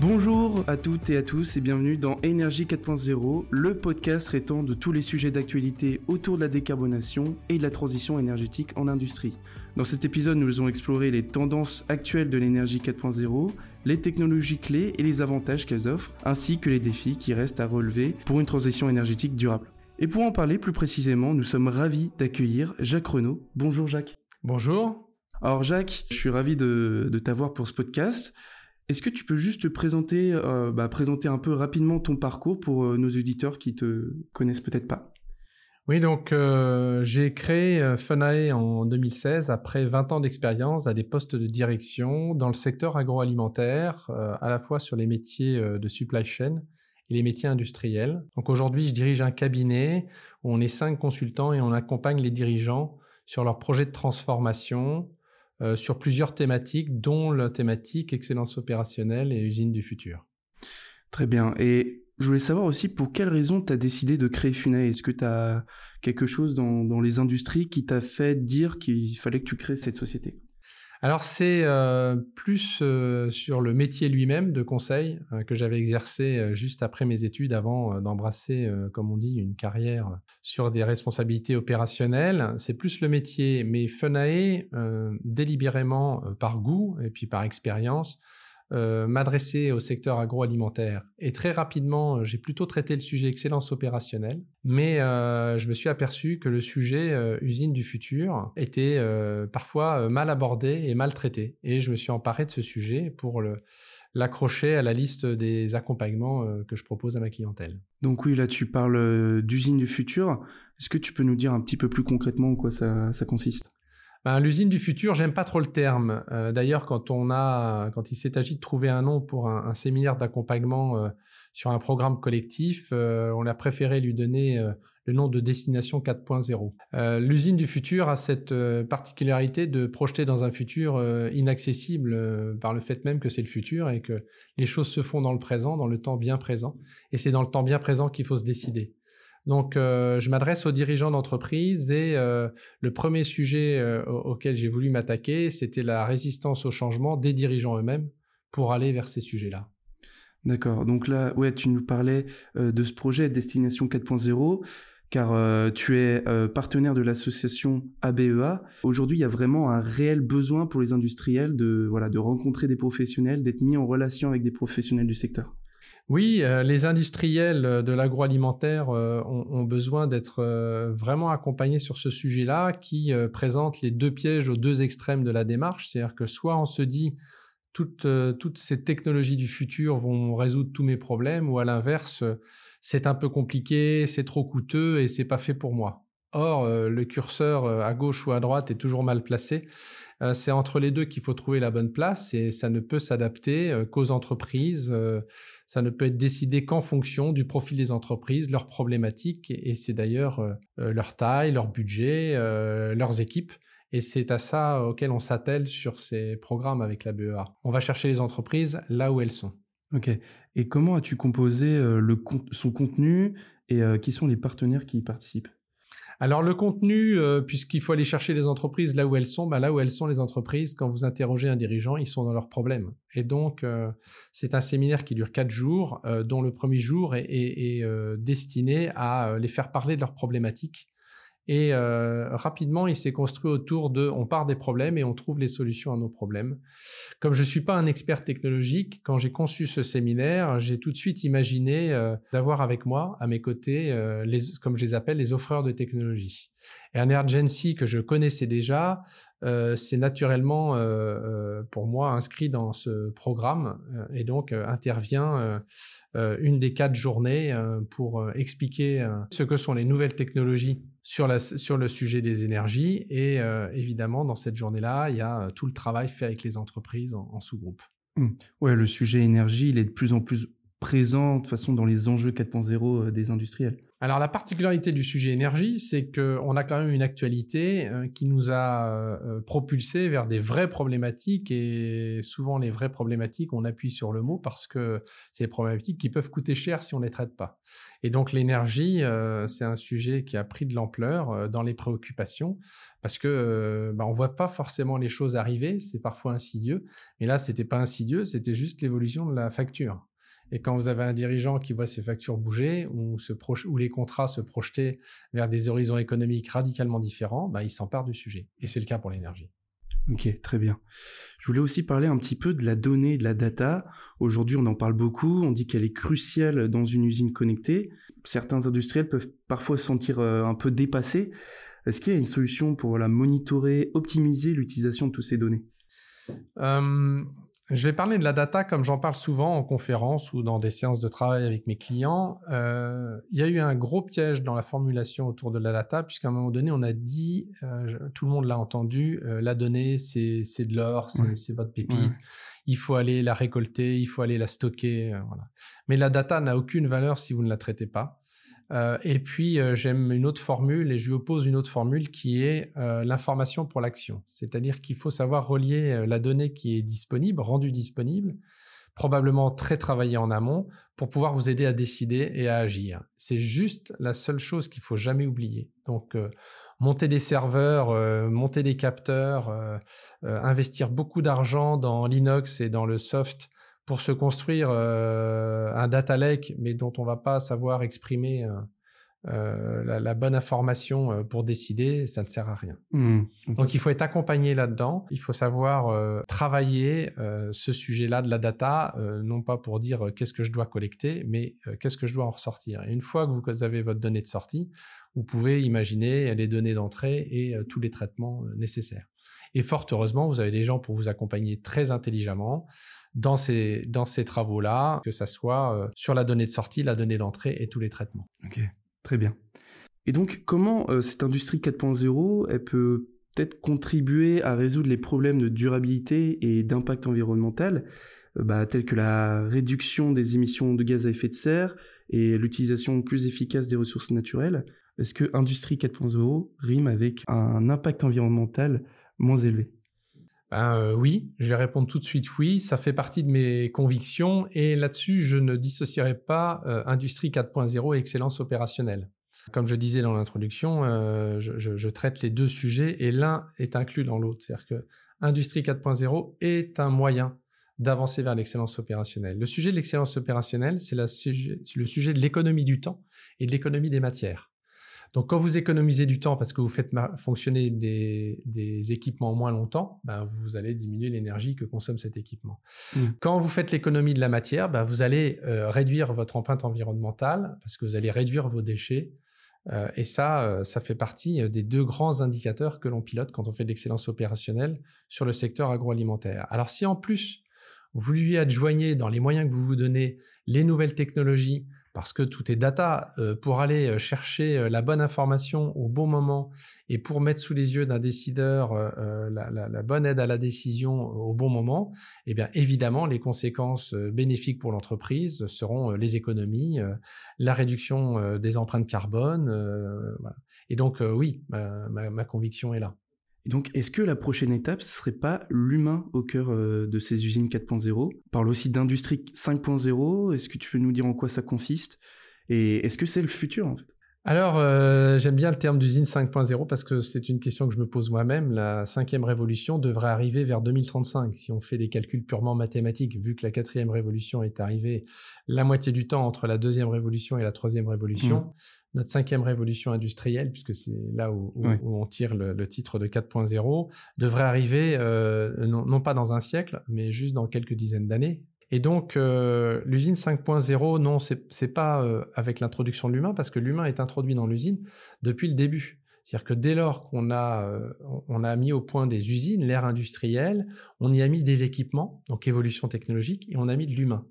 Bonjour à toutes et à tous et bienvenue dans Énergie 4.0, le podcast traitant de tous les sujets d'actualité autour de la décarbonation et de la transition énergétique en industrie. Dans cet épisode, nous allons explorer les tendances actuelles de l'énergie 4.0, les technologies clés et les avantages qu'elles offrent, ainsi que les défis qui restent à relever pour une transition énergétique durable. Et pour en parler plus précisément, nous sommes ravis d'accueillir Jacques Renaud. Bonjour Jacques. Bonjour. Alors Jacques, je suis ravi de, de t'avoir pour ce podcast. Est-ce que tu peux juste te présenter, euh, bah, présenter un peu rapidement ton parcours pour euh, nos auditeurs qui te connaissent peut-être pas? Oui, donc euh, j'ai créé Funae en 2016 après 20 ans d'expérience à des postes de direction dans le secteur agroalimentaire, à la fois sur les métiers de supply chain et les métiers industriels. Donc aujourd'hui, je dirige un cabinet où on est cinq consultants et on accompagne les dirigeants sur leurs projets de transformation, euh, sur plusieurs thématiques, dont la thématique excellence opérationnelle et usine du futur. Très bien. Et je voulais savoir aussi pour quelles raisons tu as décidé de créer Funae. Est-ce que tu as quelque chose dans, dans les industries qui t'a fait dire qu'il fallait que tu crées cette société? Alors c'est euh, plus euh, sur le métier lui-même de conseil euh, que j'avais exercé juste après mes études avant d'embrasser, comme on dit, une carrière sur des responsabilités opérationnelles. C'est plus le métier, mais Funae, euh, délibérément par goût et puis par expérience, euh, m'adresser au secteur agroalimentaire. Et très rapidement, euh, j'ai plutôt traité le sujet excellence opérationnelle, mais euh, je me suis aperçu que le sujet usine du futur était parfois mal abordé et mal traité. Et je me suis emparé de ce sujet pour l'accrocher à la liste des accompagnements que je propose à ma clientèle. Donc oui, là tu parles d'usine du futur. Est-ce que tu peux nous dire un petit peu plus concrètement en quoi ça, ça consiste? Ben, L'usine du futur, j'aime pas trop le terme. Euh, D'ailleurs, quand on a, quand il s'est agi de trouver un nom pour un, séminaire d'accompagnement euh, sur un programme collectif, euh, on a préféré lui donner le nom de destination 4.0. Euh, L'usine du futur a cette particularité de projeter dans un futur inaccessible par le fait même que c'est le futur et que les choses se font dans le présent, dans le temps bien présent. Et c'est dans le temps bien présent qu'il faut se décider. Donc, euh, je m'adresse aux dirigeants d'entreprise et euh, le premier sujet euh, au- auquel j'ai voulu m'attaquer, c'était la résistance au changement des dirigeants eux-mêmes pour aller vers ces sujets-là. D'accord. Donc là, ouais, tu nous parlais de ce projet Destination 4.0, car tu es partenaire de l'association ABEA. Aujourd'hui, il y a vraiment un réel besoin pour les industriels de de rencontrer des professionnels, d'être mis en relation avec des professionnels du secteur. Oui, euh, les industriels euh, de l'agroalimentaire euh, ont, besoin d'être vraiment accompagnés sur ce sujet-là qui présente les deux pièges aux deux extrêmes de la démarche. C'est-à-dire que soit on se dit toutes, toutes ces technologies du futur vont résoudre tous mes problèmes, ou à l'inverse, c'est un peu compliqué, c'est trop coûteux et c'est pas fait pour moi. Or, euh, le curseur euh, à gauche ou à droite est toujours mal placé. Euh, c'est entre les deux qu'il faut trouver la bonne place et ça ne peut s'adapter qu'aux entreprises. ça ne peut être décidé qu'en fonction du profil des entreprises, leurs problématiques, et c'est d'ailleurs leur taille, leur budget, leurs équipes. Et c'est à ça auquel on s'attelle sur ces programmes avec la BEA. On va chercher les entreprises là où elles sont. Ok. Et comment as-tu composé le son contenu et qui sont les partenaires qui y participent? Alors le contenu, euh, puisqu'il faut aller chercher les entreprises là où elles sont, bah là où elles sont les entreprises, quand vous interrogez un dirigeant, ils sont dans leurs problèmes. Et donc euh, c'est un séminaire qui dure quatre jours, euh, dont le premier jour est, est- est, destiné à les faire parler de leurs problématiques. Et euh, rapidement, il s'est construit autour de on part des problèmes et on trouve les solutions à nos problèmes. Comme je suis pas un expert technologique, quand j'ai conçu ce séminaire, j'ai tout de suite imaginé euh, d'avoir avec moi, à mes côtés, euh, les, comme je les appelle, les offreurs de technologie. Et un que je connaissais déjà, euh, c'est naturellement euh, euh, pour moi inscrit dans ce programme euh, et donc euh, intervient euh, euh, une des quatre journées euh, pour euh, expliquer euh, ce que sont les nouvelles technologies sur, le sujet des énergies et euh, évidemment dans cette journée-là il y a euh, tout le travail fait avec les entreprises en, sous-groupe. Ouais, le sujet énergie, il est de plus en plus présent de toute façon dans les enjeux 4.0 euh, des industriels. Alors la particularité du sujet énergie, c'est qu'on a quand même une actualité euh, qui nous a euh, propulsé vers des vraies problématiques et souvent les vraies problématiques, on appuie sur le mot parce que c'est des problématiques qui peuvent coûter cher si on ne les traite pas. Et donc l'énergie, euh, c'est un sujet qui a pris de l'ampleur dans les préoccupations parce que bah, on voit pas forcément les choses arriver, c'est parfois insidieux. Mais là, c'était pas insidieux, c'était juste l'évolution de la facture. Et quand vous avez un dirigeant qui voit ses factures bouger ou, se ou les contrats se projeter vers des horizons économiques radicalement différents, bah, il s'empare du sujet. Et c'est le cas pour l'énergie. Ok, très bien. Je voulais aussi parler un petit peu de la donnée, de la data. Aujourd'hui, on en parle beaucoup. On dit qu'elle est cruciale dans une usine connectée. Certains industriels peuvent parfois se sentir euh, un peu dépassés. Est-ce qu'il y a une solution pour la monitorer, optimiser l'utilisation de toutes ces données? Euh, je vais parler de la data comme j'en parle souvent en conférence ou dans des séances de travail avec mes clients. Euh, il y a eu un gros piège dans la formulation autour de la data, puisqu'à un moment donné, on a dit, euh, tout le monde l'a entendu, euh, la donnée, c'est de l'or, c'est votre pépite. Il faut aller la récolter, il faut aller la stocker. voilà. Mais la data n'a aucune valeur si vous ne la traitez pas. Euh, et puis, euh, j'aime une autre formule et je lui oppose une autre formule qui est euh, l'information pour l'action. C'est-à-dire qu'il faut savoir relier la donnée qui est disponible, rendue disponible, probablement très travaillée en amont, pour pouvoir vous aider à décider et à agir. C'est juste la seule chose qu'il faut jamais oublier. Donc, monter des serveurs, monter des capteurs, investir beaucoup d'argent dans l'inox et dans le soft pour se construire euh, un data lake, mais dont on va pas savoir exprimer euh, euh, la, bonne information pour décider, ça ne sert à rien. Mmh, Donc il faut être accompagné là-dedans. Il faut savoir travailler ce sujet-là de la data, non pas pour dire qu'est-ce que je dois collecter, mais qu'est-ce que je dois en ressortir. Et une fois que vous avez votre donnée de sortie, vous pouvez imaginer les données d'entrée et tous les traitements nécessaires. Et fort heureusement, vous avez des gens pour vous accompagner très intelligemment dans ces, dans ces travaux-là, que ça soit euh, sur la donnée de sortie, la donnée d'entrée et tous les traitements. Ok, très bien. Et donc, comment euh, cette industrie 4.0, elle peut peut-être contribuer à résoudre les problèmes de durabilité et d'impact environnemental, euh, bah, tels que la réduction des émissions de gaz à effet de serre et l'utilisation plus efficace des ressources naturelles? Est-ce que Industrie 4.0 rime avec un impact environnemental moins élevé ben, euh, oui, je vais répondre tout de suite oui. Ça fait partie de mes convictions et là-dessus, je ne dissocierai pas euh, Industrie 4.0 et excellence opérationnelle. Comme je disais dans l'introduction, euh, je, traite les deux sujets et l'un est inclus dans l'autre. C'est-à-dire que Industrie 4.0 est un moyen d'avancer vers l'excellence opérationnelle. Le sujet de l'excellence opérationnelle, c'est le sujet de l'économie du temps et de l'économie des matières. Donc, quand vous économisez du temps parce que vous faites fonctionner des, équipements moins longtemps, ben, vous allez diminuer l'énergie que consomme cet équipement. Mmh. Quand vous faites l'économie de la matière, ben, vous allez euh, réduire votre empreinte environnementale parce que vous allez réduire vos déchets. Euh, et ça, euh, ça fait partie des deux grands indicateurs que l'on pilote quand on fait de l'excellence opérationnelle sur le secteur agroalimentaire. Alors, si en plus, vous lui adjoignez dans les moyens que vous vous donnez les nouvelles technologies, parce que tout est data, euh, pour aller euh, chercher euh, la bonne information au bon moment et pour mettre sous les yeux d'un décideur la, bonne aide à la décision au bon moment, eh bien évidemment les conséquences bénéfiques pour l'entreprise seront les économies, la réduction des empreintes carbone. Et donc oui, ma conviction est là donc, est-ce que la prochaine étape, ce serait pas l'humain au cœur euh, de ces usines 4.0 On parle aussi d'industrie 5.0. Est-ce que tu peux nous dire en quoi ça consiste? Et est-ce que c'est le futur en fait? Alors, euh, j'aime bien le terme d'usine 5.0 parce que c'est une question que je me pose moi-même. La cinquième révolution devrait arriver vers 2035 si on fait des calculs purement mathématiques, vu que la quatrième révolution est arrivée la moitié du temps entre la deuxième révolution et la troisième révolution. Mmh notre cinquième révolution industrielle, puisque c'est là où, on tire le, titre de 4.0, devrait arriver euh, non, pas dans un siècle, mais juste dans quelques dizaines d'années. Et donc, euh, l'usine 5.0, non, c'est pas euh, avec l'introduction de l'humain, parce que l'humain est introduit dans l'usine depuis le début. C'est-à-dire que dès lors qu'on a, on a mis au point des usines, l'ère industrielle, on y a mis des équipements, donc évolution technologique, et on a mis de l'humain.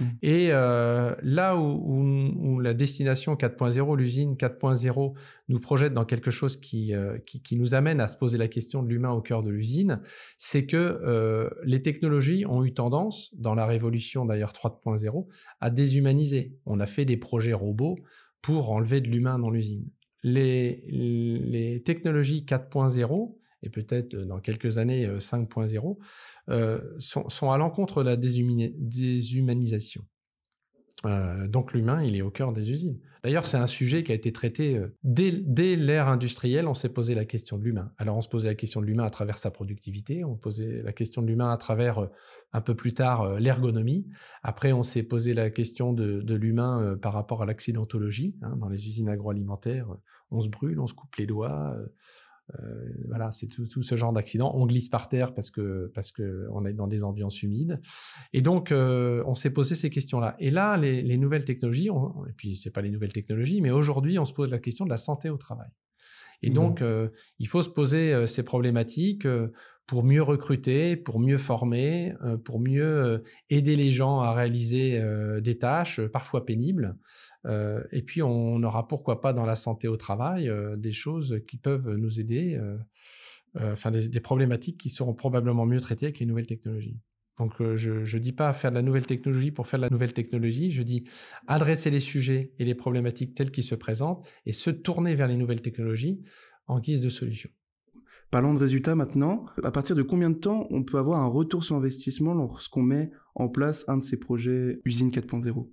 Mmh. Et euh, là où, la destination 4.0, l'usine 4.0 nous projette dans quelque chose euh, qui, qui, nous amène à se poser la question de l'humain au cœur de l'usine, c'est que euh, les technologies ont eu tendance, dans la révolution d'ailleurs 3.0, à déshumaniser. On a fait des projets robots pour enlever de l'humain dans l'usine. Les, les technologies 4.0 et peut-être dans quelques années 5.0 sont, sont, à l'encontre de la déshumanisation. Euh, donc l'humain, il est au cœur des usines. D'ailleurs, c'est un sujet qui a été traité euh, dès, dès l'ère industrielle. On s'est posé la question de l'humain. Alors, on se posait la question de l'humain à travers sa productivité. On posait la question de l'humain à travers euh, un peu plus tard l'ergonomie. Après, on s'est posé la question de, de l'humain par rapport à l'accidentologie. Hein, dans les usines agroalimentaires, on se brûle, on se coupe les doigts. Euh, voilà, c'est tout, ce genre d'accident. On glisse par terre parce que parce que on est dans des ambiances humides. Et donc, euh, on s'est posé ces questions-là. Et là, les, nouvelles technologies, et puis c'est pas les nouvelles technologies, mais aujourd'hui, on se pose la question de la santé au travail. Et mmh. donc, euh, il faut se poser ces problématiques pour mieux recruter, pour mieux former, pour mieux aider les gens à réaliser des tâches parfois pénibles. Euh, et puis, on aura pourquoi pas dans la santé au travail euh, des choses qui peuvent nous aider, euh, enfin des, problématiques qui seront probablement mieux traitées avec les nouvelles technologies. Donc, je ne dis pas faire de la nouvelle technologie pour faire de la nouvelle technologie, je dis adresser les sujets et les problématiques telles qu'ils se présentent et se tourner vers les nouvelles technologies en guise de solution. Parlons de résultats maintenant. À partir de combien de temps on peut avoir un retour sur investissement lorsqu'on met en place un de ces projets usine 4.0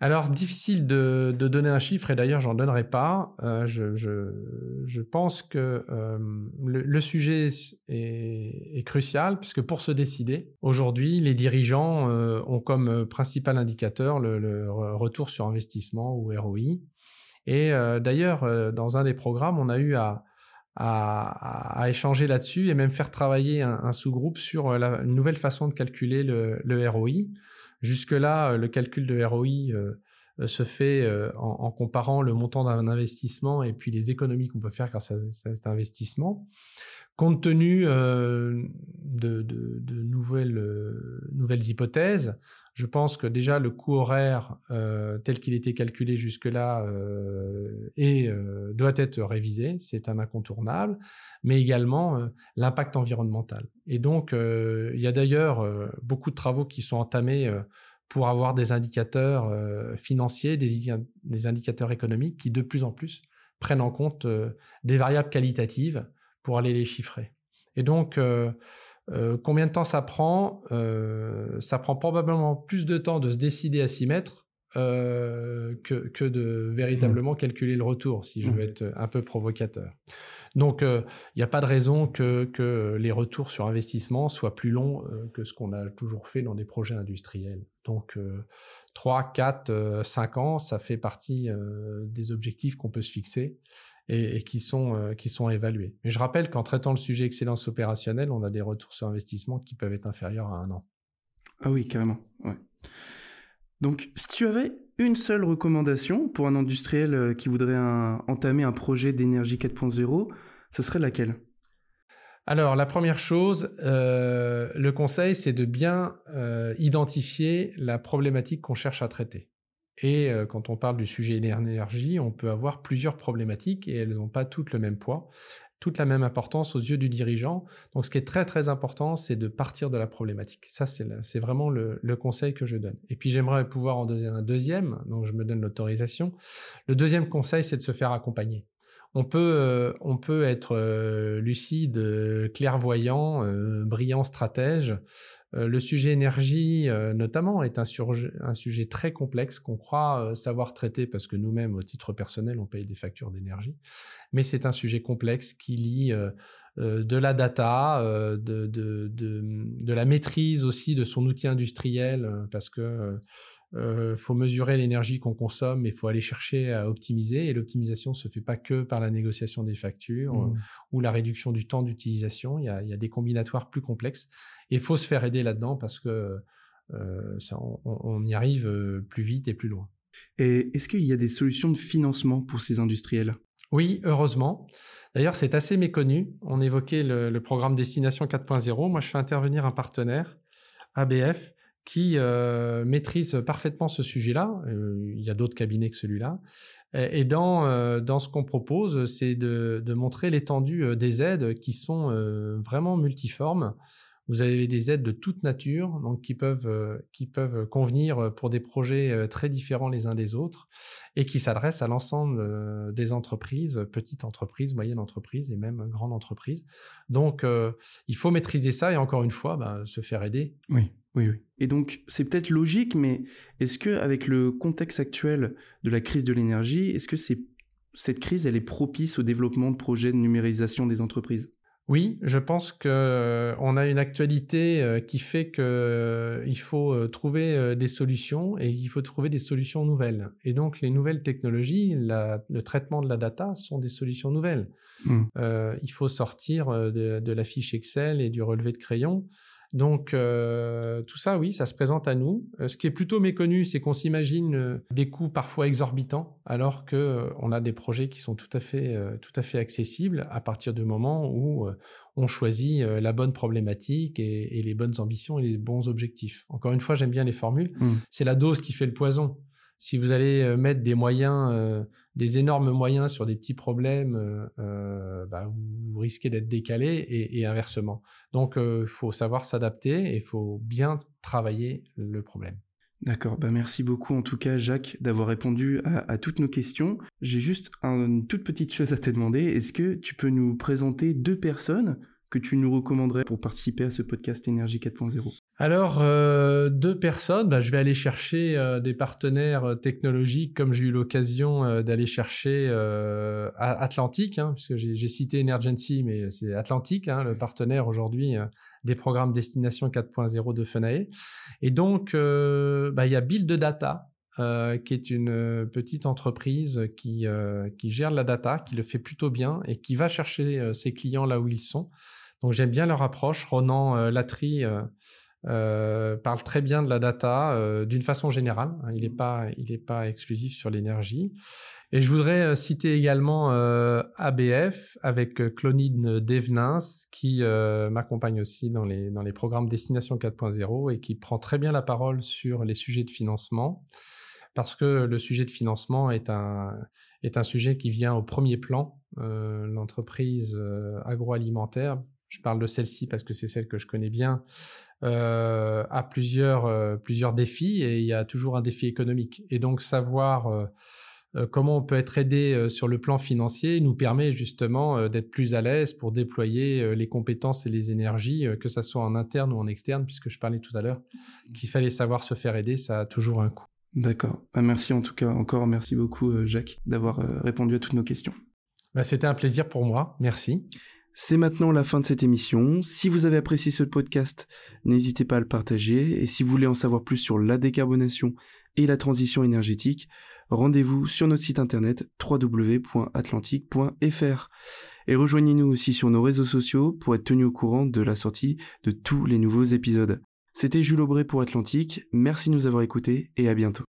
alors, difficile de, donner un chiffre, et d'ailleurs, j'en donnerai pas. Euh, je, pense que euh, le, sujet est, crucial, puisque pour se décider, aujourd'hui, les dirigeants euh, ont comme principal indicateur le, retour sur investissement ou ROI. Et d'ailleurs, dans un des programmes, on a eu à, échanger là-dessus et même faire travailler un, sous-groupe sur une nouvelle façon de calculer le ROI. Jusque-là, euh, le calcul de ROI euh, euh, se fait en, comparant le montant d'un investissement et puis les économies qu'on peut faire grâce à, cet investissement. Compte tenu de, nouvelles, hypothèses, je pense que déjà le coût horaire tel qu'il était calculé jusque-là doit être révisé, c'est un incontournable, mais également l'impact environnemental. Et donc, il y a d'ailleurs beaucoup de travaux qui sont entamés pour avoir des indicateurs financiers, des, indicateurs économiques qui de plus en plus prennent en compte des variables qualitatives pour aller les chiffrer. Et donc, combien de temps ça prend Ça prend probablement plus de temps de se décider à s'y mettre que, que, de véritablement mmh. calculer le retour, si je veux mmh. être un peu provocateur. Donc, il n'y a pas de raison que, que, les retours sur investissement soient plus longs que ce qu'on a toujours fait dans des projets industriels. Donc, 3, 4, 5 ans, ça fait partie des objectifs qu'on peut se fixer et, qui, sont, euh, qui sont évalués. Mais je rappelle qu'en traitant le sujet excellence opérationnelle, on a des retours sur investissement qui peuvent être inférieurs à un an. Ah oui, carrément. Ouais. Donc, si tu avais une seule recommandation pour un industriel euh, qui voudrait entamer un projet d'énergie 4.0, ce serait laquelle? Alors, la première chose, euh, le conseil, c'est de bien identifier la problématique qu'on cherche à traiter. Et euh, quand on parle du sujet énergie, on peut avoir plusieurs problématiques et elles n'ont pas toutes le même poids, toute la même importance aux yeux du dirigeant. Donc ce qui est très très important, c'est de partir de la problématique. Ça, c'est vraiment le, conseil que je donne. Et puis j'aimerais pouvoir en donner un deuxième, donc je me donne l'autorisation. Le deuxième conseil, c'est de se faire accompagner. On peut, euh, on peut être euh, lucide, clairvoyant, brillant stratège, euh, le sujet énergie, euh, notamment, est un, sujet très complexe qu'on croit euh, savoir traiter parce que nous-mêmes, au titre personnel, on paye des factures d'énergie. Mais c'est un sujet complexe qui lie de la data, de, de, de, la maîtrise aussi de son outil industriel, parce que euh, faut mesurer l'énergie qu'on consomme, il faut aller chercher à optimiser. Et l'optimisation se fait pas que par la négociation des factures mmh. ou la réduction du temps d'utilisation. Il, y, a, des combinatoires plus complexes. Et il faut se faire aider là-dedans parce que euh, ça, on, y arrive euh, plus vite et plus loin. Et est-ce qu'il y a des solutions de financement pour ces industriels? Oui, heureusement. D'ailleurs, c'est assez méconnu. On évoquait le, le programme Destination 4.0. Moi, je fais intervenir un partenaire, ABF, qui euh, maîtrise parfaitement ce sujet-là. Euh, il y a d'autres cabinets que celui-là. Et, dans, euh, dans ce qu'on propose, c'est de, de montrer l'étendue des aides qui sont vraiment multiformes, vous avez des aides de toute nature, donc qui peuvent, qui peuvent convenir pour des projets très différents les uns des autres et qui s'adressent à l'ensemble des entreprises, petites entreprises, moyennes entreprises et même grandes entreprises. Donc, il faut maîtriser ça et encore une fois, bah, se faire aider. Oui. Oui, oui. Et donc, c'est peut-être logique, mais est-ce que, avec le contexte actuel de la crise de l'énergie, est-ce que c'est, cette crise, elle est propice au développement de projets de numérisation des entreprises? Oui, je pense que euh, on a une actualité euh, qui fait que euh, il faut trouver des solutions et il faut trouver des solutions nouvelles. Et donc les nouvelles technologies, le traitement de la data sont des solutions nouvelles. Mmh. il faut sortir de, de, la fiche Excel et du relevé de crayon donc euh, tout ça, oui, ça se présente à nous. Euh, ce qui est plutôt méconnu, c'est qu'on s'imagine euh, des coûts parfois exorbitants, alors que on a des projets qui sont tout à fait, tout à fait accessibles à partir du moment où on choisit la bonne problématique et, les bonnes ambitions et les bons objectifs. Encore une fois, j'aime bien les formules. Mmh. C'est la dose qui fait le poison. Si vous allez mettre des moyens des énormes moyens sur des petits problèmes, euh, euh, bah, vous, risquez d'être décalé et, inversement. Donc, il euh, faut savoir s'adapter et il faut bien travailler le problème. D'accord, bah merci beaucoup en tout cas Jacques d'avoir répondu à, à, toutes nos questions. J'ai juste une toute petite chose à te demander. Est-ce que tu peux nous présenter deux personnes que tu nous recommanderais pour participer à ce podcast Énergie 4.0 Alors, euh, deux personnes, bah, je vais aller chercher euh, des partenaires euh, technologiques comme j'ai eu l'occasion d'aller chercher Atlantique, hein, puisque j'ai cité Emergency, mais c'est Atlantique, hein, le partenaire aujourd'hui des programmes Destination 4.0 de FENAE. Et donc, bah, il y a Build Data, qui est une petite entreprise qui, qui gère la data, qui le fait plutôt bien et qui va chercher ses clients là où ils sont. Donc j'aime bien leur approche. Ronan euh, Latry euh, euh, parle très bien de la data d'une façon générale. Hein. il n'est pas, il pas exclusif sur l'énergie. Et je voudrais citer également ABF avec Clonide Devenins qui m'accompagne aussi dans les, dans les programmes Destination 4.0 et qui prend très bien la parole sur les sujets de financement parce que le sujet de financement est un, est un sujet qui vient au premier plan. L'entreprise agroalimentaire je parle de celle-ci parce que c'est celle que je connais bien, euh, a plusieurs, euh, plusieurs défis et il y a toujours un défi économique. Et donc savoir euh, comment on peut être aidé sur le plan financier nous permet justement d'être plus à l'aise pour déployer les compétences et les énergies, que ce soit en interne ou en externe, puisque je parlais tout à l'heure qu'il fallait savoir se faire aider, ça a toujours un coût. D'accord. Bah, merci en tout cas, encore merci beaucoup Jacques d'avoir répondu à toutes nos questions. Bah, c'était un plaisir pour moi, merci. C'est maintenant la fin de cette émission. Si vous avez apprécié ce podcast, n'hésitez pas à le partager. Et si vous voulez en savoir plus sur la décarbonation et la transition énergétique, rendez-vous sur notre site internet www.atlantique.fr. Et rejoignez-nous aussi sur nos réseaux sociaux pour être tenu au courant de la sortie de tous les nouveaux épisodes. C'était Jules Aubray pour Atlantique. Merci de nous avoir écoutés et à bientôt.